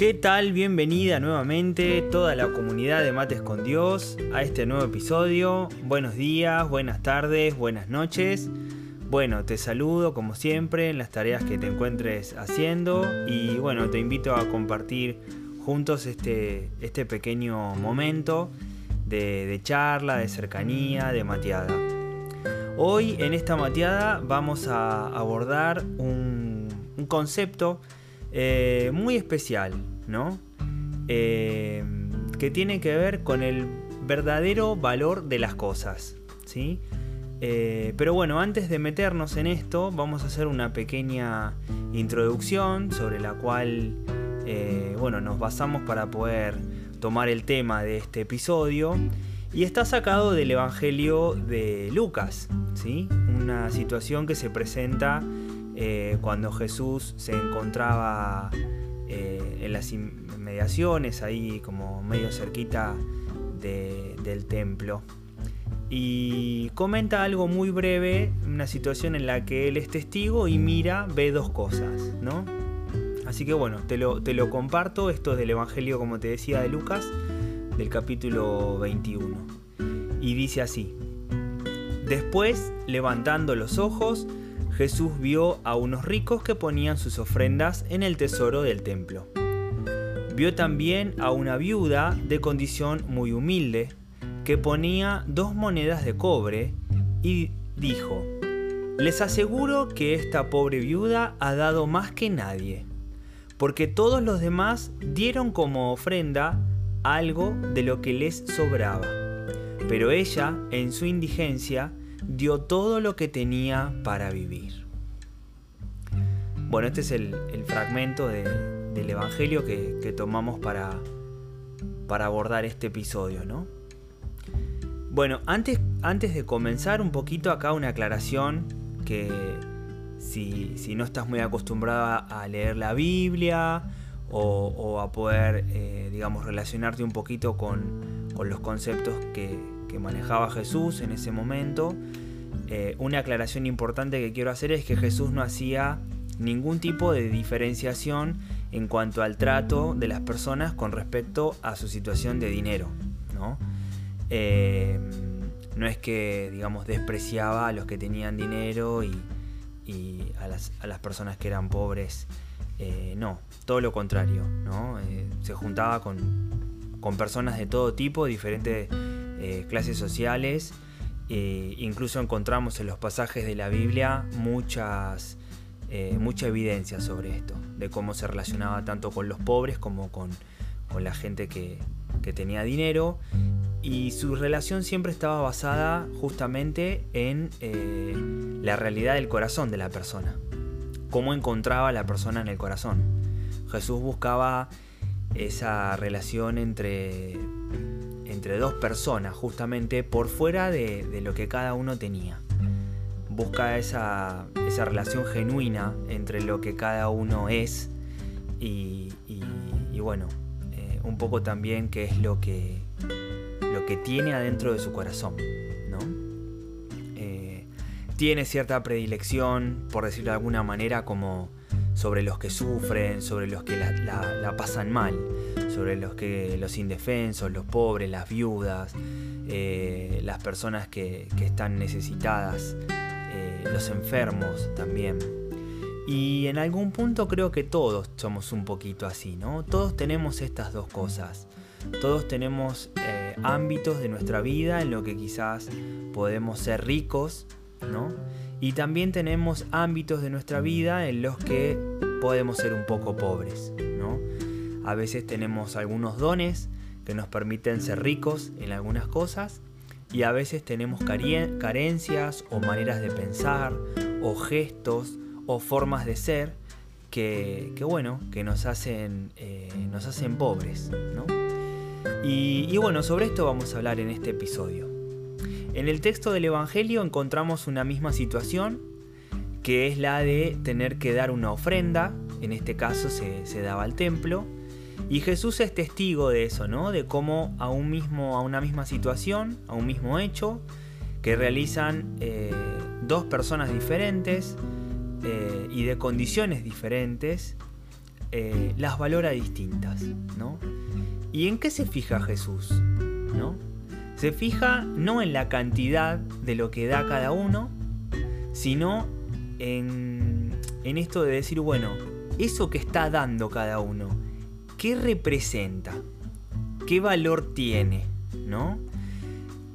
¿Qué tal? Bienvenida nuevamente toda la comunidad de Mates con Dios a este nuevo episodio. Buenos días, buenas tardes, buenas noches. Bueno, te saludo como siempre en las tareas que te encuentres haciendo y bueno, te invito a compartir juntos este, este pequeño momento de, charla, de cercanía, de mateada. Hoy en esta mateada vamos a abordar un, un concepto eh, muy especial, ¿no? Eh, que tiene que ver con el verdadero valor de las cosas, ¿sí? Eh, pero bueno, antes de meternos en esto, vamos a hacer una pequeña introducción sobre la cual, bueno, nos basamos para poder tomar el tema de este episodio. Y está sacado del Evangelio de Lucas, ¿sí? Una situación que se presenta eh, cuando Jesús se encontraba eh, en las inmediaciones, ahí como medio cerquita del templo. Y comenta algo muy breve, una situación en la que él es testigo y mira, ve dos cosas, ¿no? Así que bueno, te lo, te lo comparto, esto es del Evangelio, como te decía, de Lucas, del capítulo 21. Y dice así, después, levantando los ojos, Jesús vio a unos ricos que ponían sus ofrendas en el tesoro del templo. Vio también a una viuda de condición muy humilde que ponía dos monedas de cobre y dijo, les aseguro que esta pobre viuda ha dado más que nadie, porque todos los demás dieron como ofrenda algo de lo que les sobraba, pero ella, en su indigencia, dio todo lo que tenía para vivir. Bueno, este es el, fragmento del Evangelio que, tomamos para, para, abordar este episodio, ¿no? Bueno, antes, antes de comenzar un poquito acá una aclaración que si, no estás muy acostumbrada a leer la Biblia o, a poder, eh, digamos, relacionarte un poquito con, con los conceptos que, que manejaba Jesús en ese momento, eh, una aclaración importante que quiero hacer es que Jesús no hacía ningún tipo de diferenciación en cuanto al trato de las personas con respecto a su situación de dinero. No, eh, no es que, digamos, despreciaba a los que tenían dinero y, a, las, personas que eran pobres. Eh, no, todo lo contrario. ¿no? se juntaba con, con, personas de todo tipo, diferentes clases sociales eh, incluso encontramos en los pasajes de la Biblia muchas, eh, mucha evidencia sobre esto, de cómo se relacionaba tanto con los pobres como con, la gente que, tenía dinero. Y su relación siempre estaba basada justamente en eh, la realidad del corazón de la persona. Cómo encontraba la persona en el corazón. Jesús buscaba esa relación entre entre dos personas, justamente por fuera de, lo que cada uno tenía. Busca esa, relación genuina entre lo que cada uno es y, bueno, eh, un poco también qué es lo que, lo que tiene adentro de su corazón. ¿no? Eh, tiene cierta predilección, por decirlo de alguna manera, como sobre los que sufren, sobre los que la pasan mal sobre los que los indefensos, los pobres, las viudas, eh, las personas que, están necesitadas eh, los enfermos también. Y en algún punto creo que todos somos un poquito así, ¿no? Todos tenemos estas dos cosas. Todos tenemos eh, ámbitos de nuestra vida en lo que quizás podemos ser ricos, ¿no? Y también tenemos ámbitos de nuestra vida en los que podemos ser un poco pobres, ¿no? A veces tenemos algunos dones que nos permiten ser ricos en algunas cosas y a veces tenemos carencias o maneras de pensar o gestos o formas de ser que, bueno, que nos hacen, eh, nos hacen pobres. Y, bueno, sobre esto vamos a hablar en este episodio. En el texto del Evangelio encontramos una misma situación, que es la de tener que dar una ofrenda, en este caso se daba al templo, y Jesús es testigo de eso, ¿no? De cómo a, un mismo, a una misma situación, a un mismo hecho, que realizan eh, dos personas diferentes eh, y de condiciones diferentes, eh, las valora distintas, ¿no? ¿Y en qué se fija Jesús? ¿no? Se fija no en la cantidad de lo que da cada uno, sino en, en esto de decir, bueno, eso que está dando cada uno, ¿qué representa? ¿Qué valor tiene? ¿No?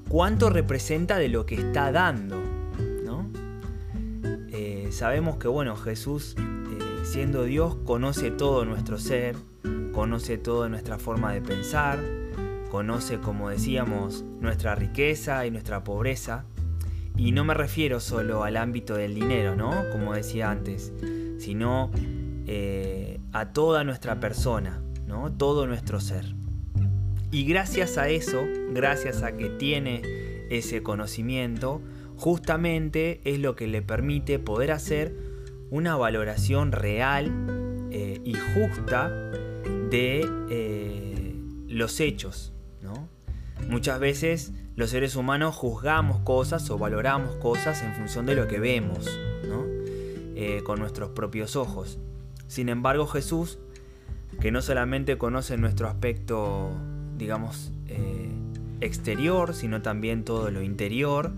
¿Cuánto representa de lo que está dando? ¿No? Eh, sabemos que, bueno, Jesús, eh, siendo Dios, conoce todo nuestro ser, conoce toda nuestra forma de pensar, conoce, como decíamos, nuestra riqueza y nuestra pobreza. Y no me refiero solo al ámbito del dinero, ¿no? Como decía antes, sino eh, a toda nuestra persona, todo nuestro ser. Y gracias a eso, gracias a que tiene ese conocimiento, justamente es lo que le permite poder hacer una valoración real eh, y justa de eh, los hechos. Muchas veces los seres humanos juzgamos cosas o valoramos cosas en función de lo que vemos, eh, con nuestros propios ojos. Sin embargo, Jesús que no solamente conoce nuestro aspecto, digamos, eh, exterior, sino también todo lo interior,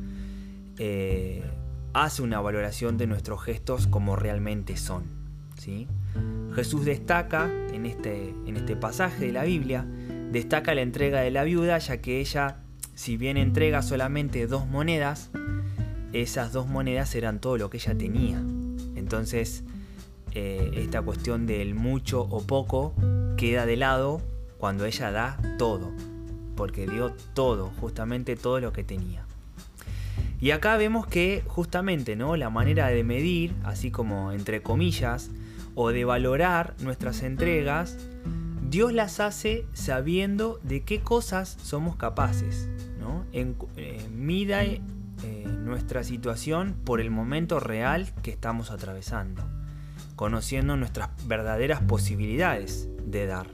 eh, hace una valoración de nuestros gestos como realmente son. ¿sí? Jesús destaca en este, en este pasaje de la Biblia, destaca la entrega de la viuda, ya que ella, si bien entrega solamente dos monedas, esas dos monedas eran todo lo que ella tenía. Entonces, eh, esta cuestión del mucho o poco queda de lado cuando ella da todo, porque dio todo, justamente todo lo que tenía. Y acá vemos que justamente ¿no? la manera de medir, así como entre comillas, o de valorar nuestras entregas, Dios las hace sabiendo de qué cosas somos capaces. ¿no? En, eh, mida eh, nuestra situación por el momento real que estamos atravesando conociendo nuestras verdaderas posibilidades de dar.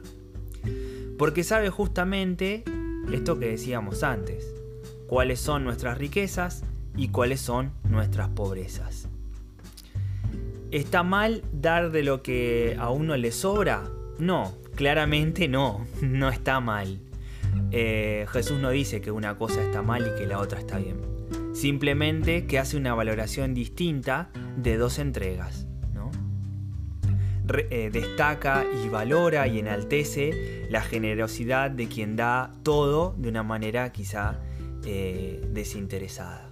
Porque sabe justamente esto que decíamos antes, cuáles son nuestras riquezas y cuáles son nuestras pobrezas. ¿Está mal dar de lo que a uno le sobra? No, claramente no, no está mal. Eh, Jesús no dice que una cosa está mal y que la otra está bien. Simplemente que hace una valoración distinta de dos entregas. Eh, destaca y valora y enaltece la generosidad de quien da todo de una manera quizá eh, desinteresada.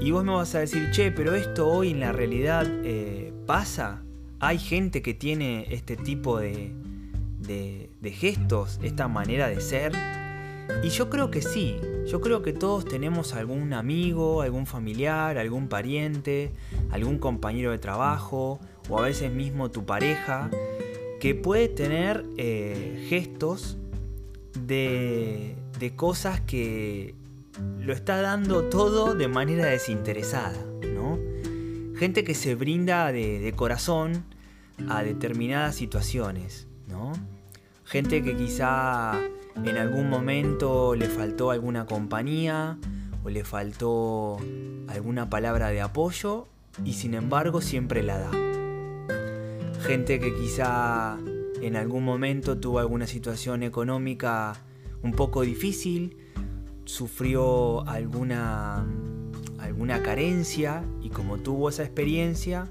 Y vos me vas a decir, che, pero esto hoy en la realidad eh, pasa. Hay gente que tiene este tipo de, de gestos, esta manera de ser. Y yo creo que sí, yo creo que todos tenemos algún amigo, algún familiar, algún pariente, algún compañero de trabajo, o a veces mismo tu pareja, que puede tener eh, gestos de, de cosas que lo está dando todo de manera desinteresada, ¿no? Gente que se brinda de, de corazón a determinadas situaciones, ¿no? Gente que quizá en algún momento le faltó alguna compañía o le faltó alguna palabra de apoyo y sin embargo siempre la da. Gente que quizá en algún momento tuvo alguna situación económica un poco difícil, sufrió alguna, alguna carencia y como tuvo esa experiencia,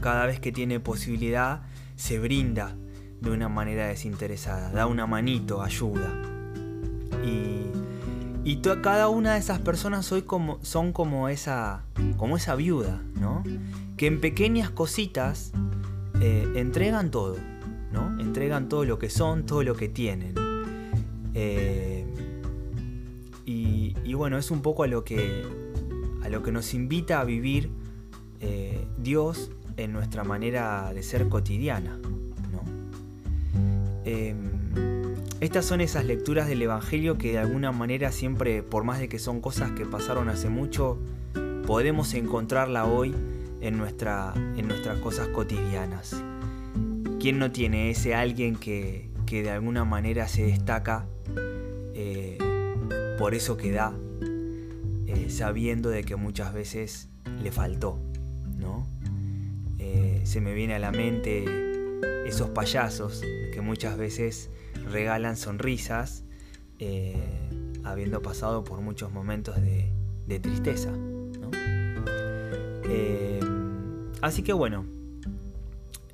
cada vez que tiene posibilidad se brinda de una manera desinteresada, da una manito, ayuda. Y, y cada una de esas personas hoy como, son como esa, como esa viuda, ¿no? Que en pequeñas cositas eh, entregan todo, ¿no? Entregan todo lo que son, todo lo que tienen. Eh, y, bueno, es un poco a lo que, a lo que nos invita a vivir eh, Dios en nuestra manera de ser cotidiana. Em, estas son esas lecturas del Evangelio que de alguna manera siempre, por más de que son cosas que pasaron hace mucho, podemos encontrarla hoy en, en nuestras cosas cotidianas. ¿Quién no tiene ese alguien que, de alguna manera se destaca eh, por eso que da, eh, sabiendo de que muchas veces le faltó? ¿no? Eh, se me viene a la mente esos payasos que muchas veces regalan sonrisas habiendo pasado por muchos momentos de, tristeza. así que bueno,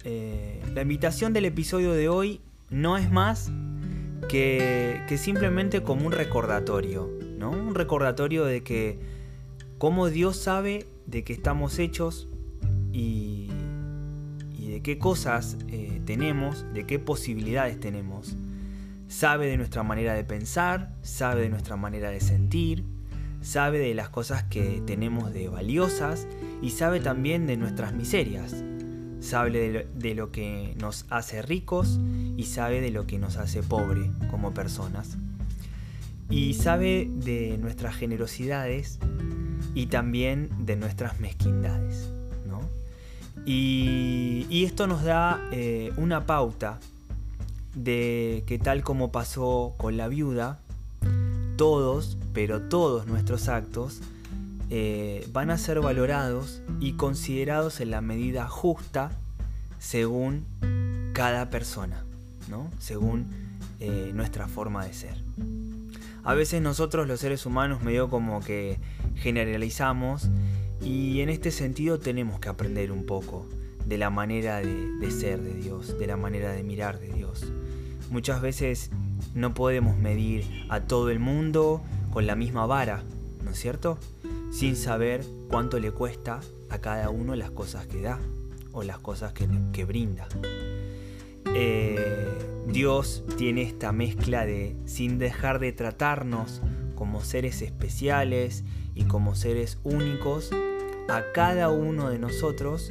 eh, la invitación del episodio de hoy no es más que, simplemente como un recordatorio, ¿no? Un recordatorio de que cómo Dios sabe de qué estamos hechos y, de qué cosas eh, tenemos, de qué posibilidades tenemos. Sabe de nuestra manera de pensar, sabe de nuestra manera de sentir, sabe de las cosas que tenemos de valiosas y sabe también de nuestras miserias sabe de lo, que nos hace ricos y sabe de lo que nos hace pobre como personas. Y sabe de nuestras generosidades y también de nuestras mezquindades. Y, esto nos da eh, una pauta de que tal como pasó con la viuda, todos, pero todos nuestros actos eh, van a ser valorados y considerados en la medida justa según cada persona, ¿no? según eh, nuestra forma de ser. A veces nosotros los seres humanos medio como que generalizamos y en este sentido tenemos que aprender un poco de la manera de ser de Dios, de la manera de mirar de Dios. Muchas veces no podemos medir a todo el mundo con la misma vara, ¿no es cierto? sin saber cuánto le cuesta a cada uno las cosas que da o las cosas que, brinda. Eh, Dios tiene esta mezcla de, sin dejar de tratarnos como seres especiales y como seres únicos, a cada uno de nosotros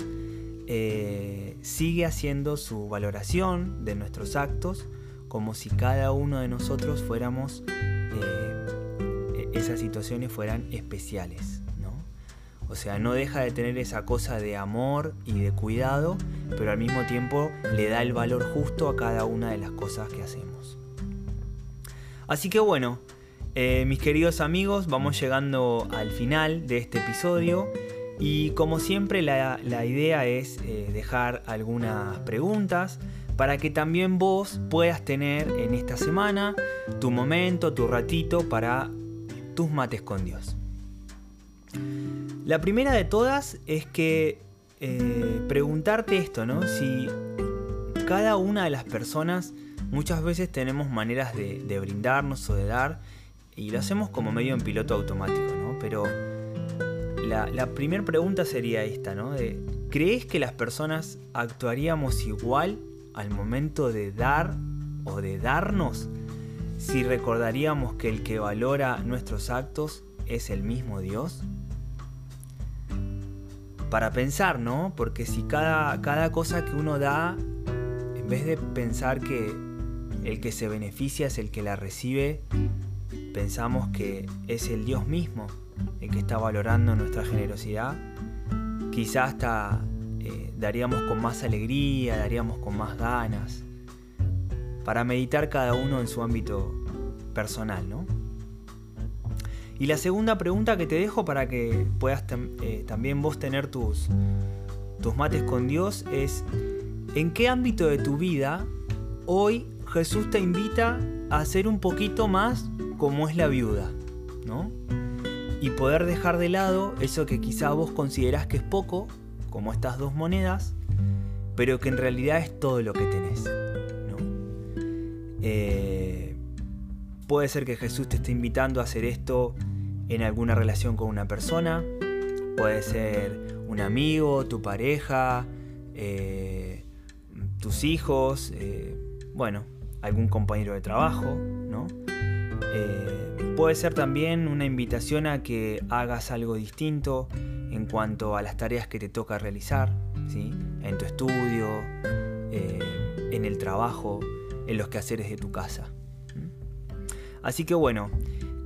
eh, sigue haciendo su valoración de nuestros actos como si cada uno de nosotros fuéramos eh, esas situaciones fueran especiales. ¿no? O sea, no deja de tener esa cosa de amor y de cuidado, pero al mismo tiempo le da el valor justo a cada una de las cosas que hacemos. Así que bueno, eh, mis queridos amigos, vamos llegando al final de este episodio. Y como siempre la, idea es eh, dejar algunas preguntas para que también vos puedas tener en esta semana tu momento, tu ratito para tus mates con Dios. La primera de todas es que eh, preguntarte esto, ¿no? Si cada una de las personas muchas veces tenemos maneras de, brindarnos o de dar y lo hacemos como medio en piloto automático, ¿no? Pero la, primera pregunta sería esta, ¿no? ¿Crees que las personas actuaríamos igual al momento de dar o de darnos si recordaríamos que el que valora nuestros actos es el mismo Dios? Para pensar, ¿no? Porque si cada, cada cosa que uno da, en vez de pensar que el que se beneficia es el que la recibe, pensamos que es el Dios mismo el que está valorando nuestra generosidad, quizás hasta eh, daríamos con más alegría, daríamos con más ganas para meditar cada uno en su ámbito personal, ¿no? Y la segunda pregunta que te dejo para que puedas eh, también vos tener tus, tus mates con Dios es, ¿en qué ámbito de tu vida hoy Jesús te invita a ser un poquito más como es la viuda? ¿no? Y poder dejar de lado eso que quizá vos considerás que es poco, como estas dos monedas, pero que en realidad es todo lo que tenés. Eh, puede ser que Jesús te esté invitando a hacer esto en alguna relación con una persona, puede ser un amigo, tu pareja, eh, tus hijos, eh, bueno, algún compañero de trabajo, ¿no? Puede ser también una invitación a que hagas algo distinto en cuanto a las tareas que te toca realizar, ¿sí? en tu estudio, en el trabajo, en los quehaceres de tu casa. Así que bueno,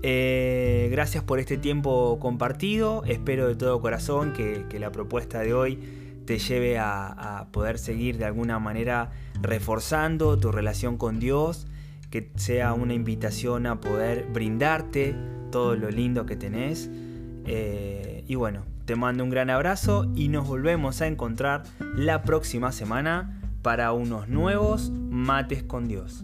eh, gracias por este tiempo compartido. Espero de todo corazón que, la propuesta de hoy te lleve a, poder seguir de alguna manera reforzando tu relación con Dios, que sea una invitación a poder brindarte todo lo lindo que tenés. Eh, y bueno, te mando un gran abrazo y nos volvemos a encontrar la próxima semana para unos nuevos mates con Dios.